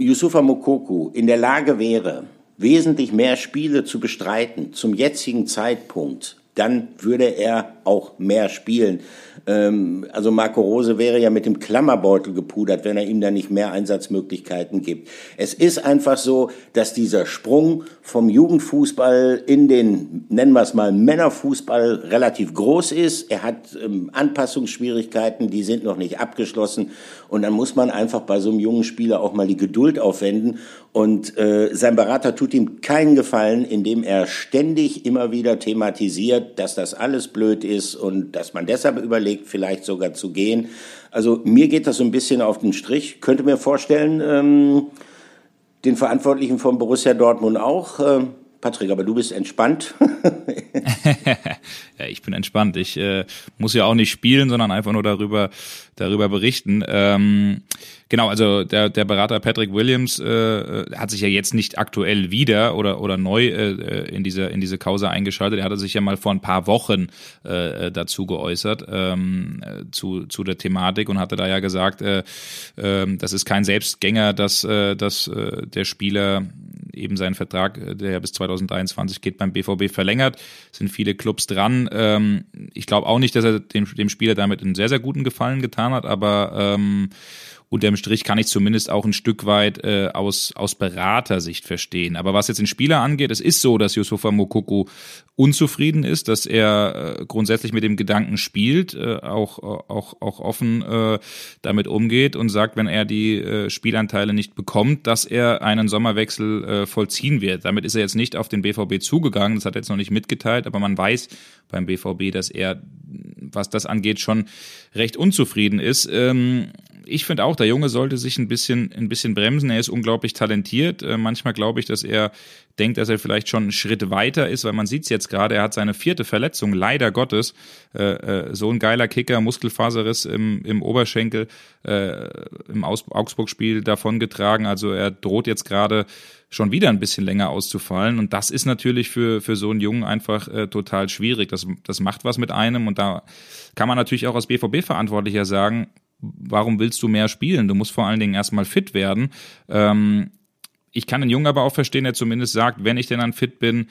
Yusufa Mokoku in der Lage wäre, wesentlich mehr Spiele zu bestreiten zum jetzigen Zeitpunkt, dann würde er auch mehr spielen. Ähm, also Marco Rose wäre ja mit dem Klammerbeutel gepudert, wenn er ihm da nicht mehr Einsatzmöglichkeiten gibt. Es ist einfach so, dass dieser Sprung vom Jugendfußball in den, nennen wir es mal, Männerfußball relativ groß ist. Er hat ähm, Anpassungsschwierigkeiten, die sind noch nicht abgeschlossen. Und dann muss man einfach bei so einem jungen Spieler auch mal die Geduld aufwenden. Und äh, sein Berater tut ihm keinen Gefallen, indem er ständig immer wieder thematisiert, dass das alles blöd ist und dass man deshalb überlegt, vielleicht sogar zu gehen. Also mir geht das so ein bisschen auf den Strich. Könnte mir vorstellen, ähm, den Verantwortlichen von Borussia Dortmund auch. Äh, Patrick, aber du bist entspannt. ja, ich bin entspannt. Ich äh, muss ja auch nicht spielen, sondern einfach nur darüber darüber berichten. Ähm, genau, also der, der Berater Patrick Williams äh, hat sich ja jetzt nicht aktuell wieder oder oder neu äh, in diese in diese Causa eingeschaltet. Er hatte sich ja mal vor ein paar Wochen äh, dazu geäußert ähm, zu zu der Thematik und hatte da ja gesagt, äh, äh, das ist kein Selbstgänger, dass äh, dass äh, der Spieler eben seinen Vertrag, der ja bis 2023 geht, beim BVB verlängert. Sind viele Clubs dran. Ähm, ich glaube auch nicht, dass er dem, dem Spieler damit einen sehr, sehr guten Gefallen getan hat, aber ähm, unterm Strich kann ich zumindest auch ein Stück weit äh, aus, aus Beratersicht verstehen. Aber was jetzt den Spieler angeht, es ist so, dass Yusufa Mokoko unzufrieden ist, dass er äh, grundsätzlich mit dem Gedanken spielt, äh, auch, auch, auch offen äh, damit umgeht und sagt, wenn er die äh, Spielanteile nicht bekommt, dass er einen Sommerwechsel äh, vollziehen wird. Damit ist er jetzt nicht auf den BVB zugegangen, das hat er jetzt noch nicht mitgeteilt, aber man weiß beim BVB, dass er, was das angeht, schon recht unzufrieden ist. Ähm, ich finde auch, der Junge sollte sich ein bisschen, ein bisschen bremsen. Er ist unglaublich talentiert. Äh, manchmal glaube ich, dass er denkt, dass er vielleicht schon einen Schritt weiter ist, weil man sieht es jetzt gerade, er hat seine vierte Verletzung, leider Gottes. Äh, äh, so ein geiler Kicker, Muskelfaserriss im, im Oberschenkel äh, im Augsburg-Spiel davongetragen. Also er droht jetzt gerade schon wieder ein bisschen länger auszufallen. Und das ist natürlich für, für so einen Jungen einfach äh, total schwierig. Das, das macht was mit einem. Und da kann man natürlich auch als BVB-Verantwortlicher sagen, warum willst du mehr spielen? Du musst vor allen Dingen erstmal fit werden. Ähm, ich kann den Jungen aber auch verstehen, der zumindest sagt, wenn ich denn dann fit bin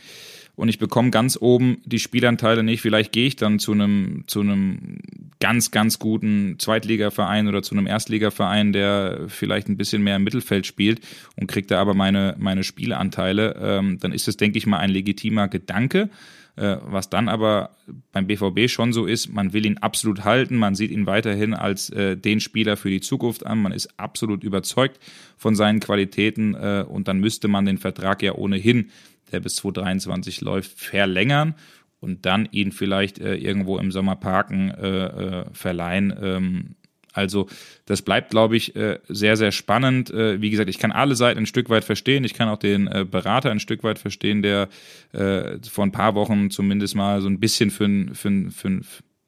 und ich bekomme ganz oben die Spielanteile nicht, vielleicht gehe ich dann zu einem, zu einem ganz, ganz guten Zweitligaverein oder zu einem Erstligaverein, der vielleicht ein bisschen mehr im Mittelfeld spielt und kriegt da aber meine, meine Spielanteile, ähm, dann ist das, denke ich mal, ein legitimer Gedanke. Äh, was dann aber beim BVB schon so ist, man will ihn absolut halten, man sieht ihn weiterhin als äh, den Spieler für die Zukunft an, man ist absolut überzeugt von seinen Qualitäten äh, und dann müsste man den Vertrag ja ohnehin, der bis 2023 läuft, verlängern und dann ihn vielleicht äh, irgendwo im Sommer parken, äh, äh, verleihen. Ähm, also das bleibt, glaube ich, äh, sehr, sehr spannend. Äh, wie gesagt, ich kann alle Seiten ein Stück weit verstehen. Ich kann auch den äh, Berater ein Stück weit verstehen, der vor ein paar Wochen zumindest mal so ein bisschen für, für, für,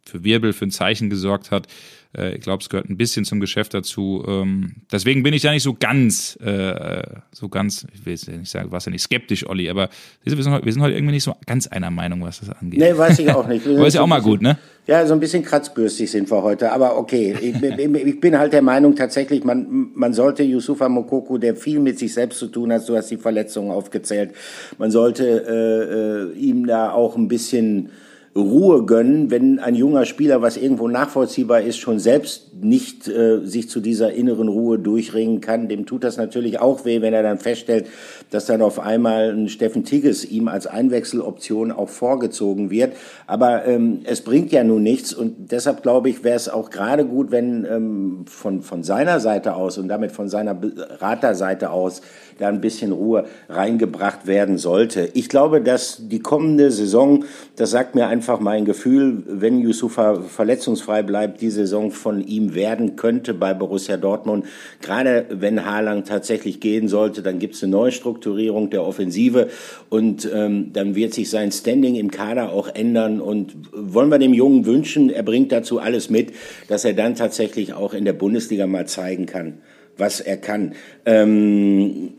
für Wirbel, für ein Zeichen gesorgt hat. Äh, ich glaube, es gehört ein bisschen zum Geschäft dazu. Ähm, deswegen bin ich da nicht so ganz, äh, so ganz, ich will jetzt nicht sagen, was ja nicht skeptisch, Olli, aber wir sind, heute, wir sind heute irgendwie nicht so ganz einer Meinung, was das angeht. Nee, weiß ich auch nicht. aber ist ja auch mal gut, ne? Ja, so ein bisschen kratzbürstig sind wir heute, aber okay. Ich, ich bin halt der Meinung tatsächlich, man, man sollte Yusufa Mokoko, der viel mit sich selbst zu tun hat, du hast die Verletzungen aufgezählt, man sollte äh, äh, ihm da auch ein bisschen Ruhe gönnen, wenn ein junger Spieler, was irgendwo nachvollziehbar ist, schon selbst nicht äh, sich zu dieser inneren Ruhe durchringen kann. Dem tut das natürlich auch weh, wenn er dann feststellt, dass dann auf einmal ein Steffen Tigges ihm als Einwechseloption auch vorgezogen wird. Aber ähm, es bringt ja nun nichts und deshalb glaube ich, wäre es auch gerade gut, wenn ähm, von, von seiner Seite aus und damit von seiner Beraterseite aus da ein bisschen Ruhe reingebracht werden sollte. Ich glaube, dass die kommende Saison, das sagt mir einfach mein Gefühl, wenn Yusufa verletzungsfrei bleibt, die Saison von ihm werden könnte bei Borussia Dortmund. Gerade wenn Haaland tatsächlich gehen sollte, dann gibt es eine Neustrukturierung der Offensive und ähm, dann wird sich sein Standing im Kader auch ändern. Und wollen wir dem Jungen wünschen, er bringt dazu alles mit, dass er dann tatsächlich auch in der Bundesliga mal zeigen kann, was er kann. Ähm,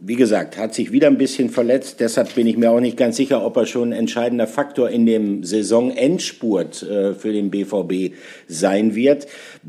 wie gesagt, hat sich wieder ein bisschen verletzt. Deshalb bin ich mir auch nicht ganz sicher, ob er schon ein entscheidender Faktor in dem Saisonendspurt äh, für den BVB sein wird.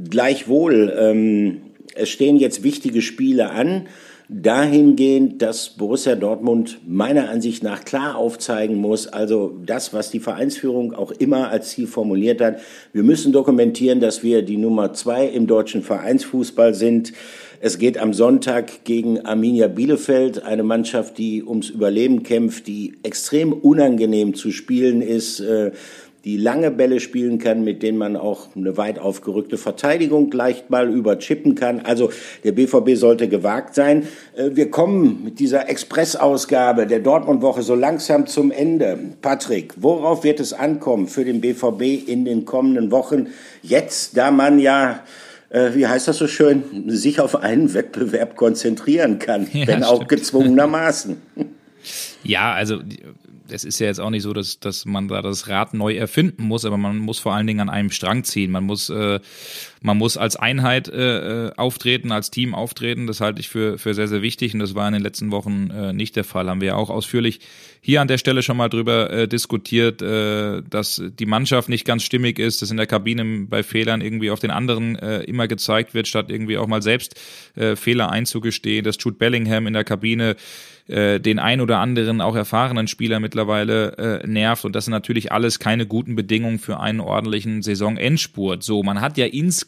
Gleichwohl, ähm, es stehen jetzt wichtige Spiele an dahingehend, dass Borussia Dortmund meiner Ansicht nach klar aufzeigen muss, also das, was die Vereinsführung auch immer als Ziel formuliert hat. Wir müssen dokumentieren, dass wir die Nummer zwei im deutschen Vereinsfußball sind. Es geht am Sonntag gegen Arminia Bielefeld, eine Mannschaft, die ums Überleben kämpft, die extrem unangenehm zu spielen ist, äh, die lange Bälle spielen kann, mit denen man auch eine weit aufgerückte Verteidigung leicht mal überchippen kann. Also der BVB sollte gewagt sein. Äh, wir kommen mit dieser Expressausgabe der Dortmund-Woche so langsam zum Ende. Patrick, worauf wird es ankommen für den BVB in den kommenden Wochen? Jetzt, da man ja äh, wie heißt das so schön, sich auf einen Wettbewerb konzentrieren kann, ja, wenn auch gezwungenermaßen. Ja, also es ist ja jetzt auch nicht so, dass, dass man da das Rad neu erfinden muss, aber man muss vor allen Dingen an einem Strang ziehen. Man muss, äh, man muss als Einheit äh, auftreten, als Team auftreten. Das halte ich für, für sehr, sehr wichtig und das war in den letzten Wochen äh, nicht der Fall. Haben wir ja auch ausführlich hier an der Stelle schon mal drüber äh, diskutiert, äh, dass die Mannschaft nicht ganz stimmig ist, dass in der Kabine bei Fehlern irgendwie auf den anderen äh, immer gezeigt wird, statt irgendwie auch mal selbst äh, Fehler einzugestehen, dass Jude Bellingham in der Kabine äh, den ein oder anderen auch erfahrenen Spieler mittlerweile äh, nervt. Und das sind natürlich alles keine guten Bedingungen für einen ordentlichen Saisonendspurt. So, man hat ja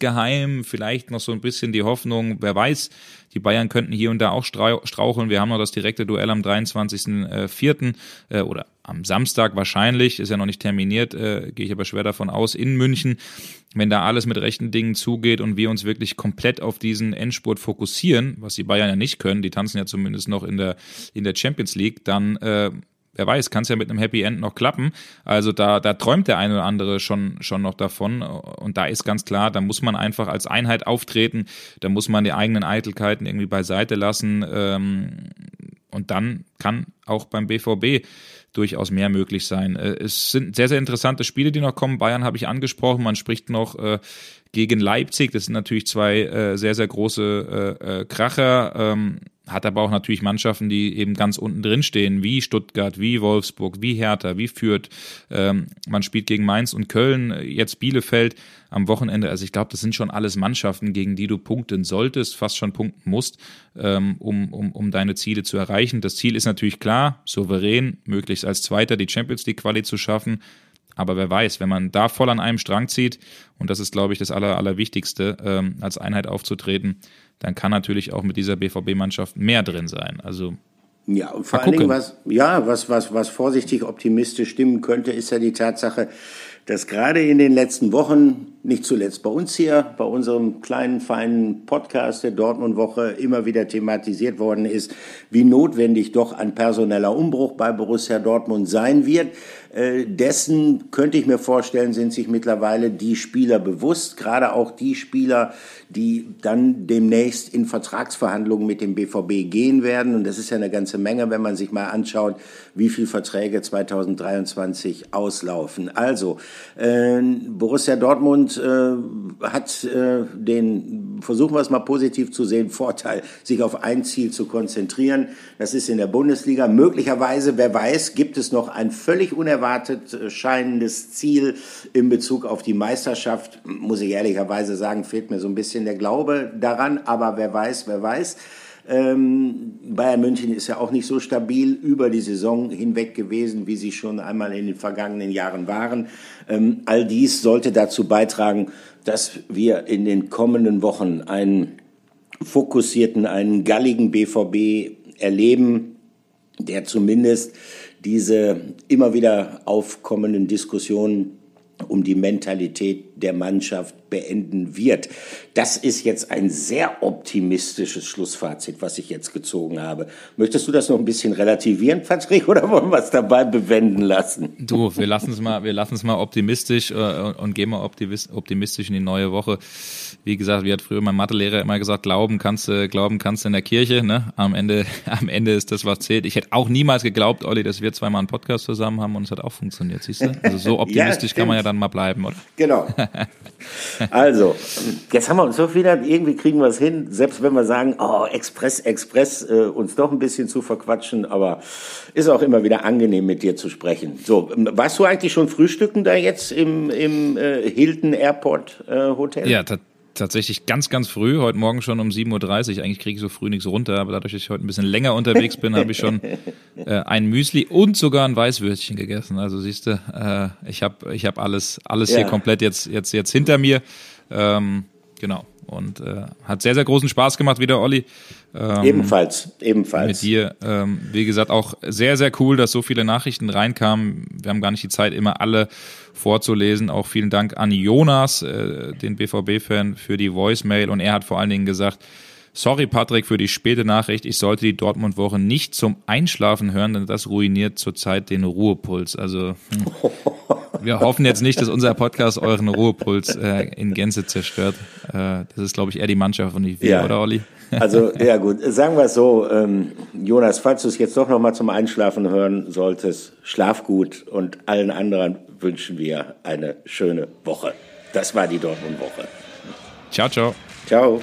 insgeheim vielleicht noch so ein bisschen die Hoffnung, wer weiß, die Bayern könnten hier und da auch straucheln. Wir haben noch das direkte Duell am 23.04. Äh, oder am Samstag wahrscheinlich, ist ja noch nicht terminiert, äh, gehe ich aber schwer davon aus, in München. Wenn da alles mit rechten Dingen zugeht und wir uns wirklich komplett auf diesen Endspurt fokussieren, was die Bayern ja nicht können, die tanzen ja zumindest noch in der, in der Champions League, dann äh, wer weiß, kann es ja mit einem Happy End noch klappen. Also da, da träumt der eine oder andere schon, schon noch davon. Und da ist ganz klar, da muss man einfach als Einheit auftreten, da muss man die eigenen Eitelkeiten irgendwie beiseite lassen. Ähm, und dann kann auch beim BVB durchaus mehr möglich sein. Äh, es sind sehr, sehr interessante Spiele, die noch kommen. Bayern habe ich angesprochen. Man spricht noch äh, gegen Leipzig. Das sind natürlich zwei äh, sehr, sehr große Kracher. Hat aber auch natürlich Mannschaften, die eben ganz unten drin stehen, wie Stuttgart, wie Wolfsburg, wie Hertha, wie Fürth. Ähm, man spielt gegen Mainz und Köln, jetzt Bielefeld am Wochenende. Also ich glaube, das sind schon alles Mannschaften, gegen die du punkten solltest, fast schon punkten musst, ähm, um, um, um deine Ziele zu erreichen. Das Ziel ist natürlich klar, souverän, möglichst als Zweiter die Champions League Quali zu schaffen. Aber wer weiß, wenn man da voll an einem Strang zieht, und das ist, glaube ich, das Aller, Allerwichtigste, ähm, als Einheit aufzutreten, dann kann natürlich auch mit dieser BVB-Mannschaft mehr drin sein. Also ja, und vor allen Dingen, was, ja, was, was, was vorsichtig optimistisch stimmen könnte, ist ja die Tatsache, dass gerade in den letzten Wochen, nicht zuletzt bei uns hier, bei unserem kleinen, feinen Podcast der Dortmund-Woche immer wieder thematisiert worden ist, wie notwendig doch ein personeller Umbruch bei Borussia Dortmund sein wird. Äh, dessen könnte ich mir vorstellen, sind sich mittlerweile die Spieler bewusst, gerade auch die Spieler, die dann demnächst in Vertragsverhandlungen mit dem BVB gehen werden. Und das ist ja eine ganze Menge, wenn man sich mal anschaut, wie viele Verträge 2023 auslaufen. Also, äh, Borussia Dortmund äh, hat äh, den, versuchen wir es mal positiv zu sehen, Vorteil, sich auf ein Ziel zu konzentrieren. Das ist in der Bundesliga. Möglicherweise, wer weiß, gibt es noch ein völlig unerwartet äh, scheinendes Ziel in Bezug auf die Meisterschaft. Muss ich ehrlicherweise sagen, fehlt mir so ein bisschen der Glaube daran. Aber wer weiß, wer weiß. Ähm, Bayern München ist ja auch nicht so stabil über die Saison hinweg gewesen, wie sie schon einmal in den vergangenen Jahren waren. Ähm, all dies sollte dazu beitragen, dass wir in den kommenden Wochen einen fokussierten, einen galligen BVB erleben, der zumindest diese immer wieder aufkommenden Diskussionen um die Mentalität der Mannschaft beenden wird. Das ist jetzt ein sehr optimistisches Schlussfazit, was ich jetzt gezogen habe. Möchtest du das noch ein bisschen relativieren, Patrick, oder wollen wir es dabei bewenden lassen? Du, wir lassen es mal, wir lassen es mal optimistisch äh, und gehen mal optimistisch in die neue Woche. Wie gesagt, wie hat früher mein Mathelehrer immer gesagt, glauben kannst du, glauben kannst du in der Kirche. Ne? Am Ende, am Ende ist das, was zählt. Ich hätte auch niemals geglaubt, Olli, dass wir zweimal einen Podcast zusammen haben und es hat auch funktioniert, siehst du? Also so optimistisch ja, kann man ja dann mal bleiben, oder? Genau. Also, jetzt haben wir uns so wieder, irgendwie kriegen wir es hin, selbst wenn wir sagen, oh, Express, Express, äh, uns doch ein bisschen zu verquatschen, aber ist auch immer wieder angenehm, mit dir zu sprechen. So, warst du eigentlich schon frühstücken da jetzt im, im äh, Hilton Airport äh, Hotel? Ja, tatsächlich ganz, ganz früh, heute Morgen schon um 7.30 Uhr. Eigentlich kriege ich so früh nichts runter, aber dadurch, dass ich heute ein bisschen länger unterwegs bin, habe ich schon äh, ein Müsli und sogar ein Weißwürstchen gegessen. Also siehst du, äh, ich habe ich hab alles, alles ja. hier komplett jetzt, jetzt, jetzt hinter mir. Ähm, genau. Und äh, hat sehr, sehr großen Spaß gemacht wieder, Olli. Ähm, ebenfalls, ebenfalls. Mit dir. Ähm, wie gesagt, auch sehr, sehr cool, dass so viele Nachrichten reinkamen. Wir haben gar nicht die Zeit, immer alle vorzulesen. Auch vielen Dank an Jonas, äh, den BVB-Fan, für die Voicemail. Und er hat vor allen Dingen gesagt, Sorry, Patrick, für die späte Nachricht. Ich sollte die Dortmund-Woche nicht zum Einschlafen hören, denn das ruiniert zurzeit den Ruhepuls. Also hm. wir hoffen jetzt nicht, dass unser Podcast euren Ruhepuls äh, in Gänze zerstört. Äh, das ist, glaube ich, eher die Mannschaft und nicht wir, ja. oder Olli? Also ja gut, sagen wir es so, ähm, Jonas, falls du es jetzt doch noch mal zum Einschlafen hören solltest, schlaf gut und allen anderen wünschen wir eine schöne Woche. Das war die Dortmund-Woche. Ciao, ciao. Ciao.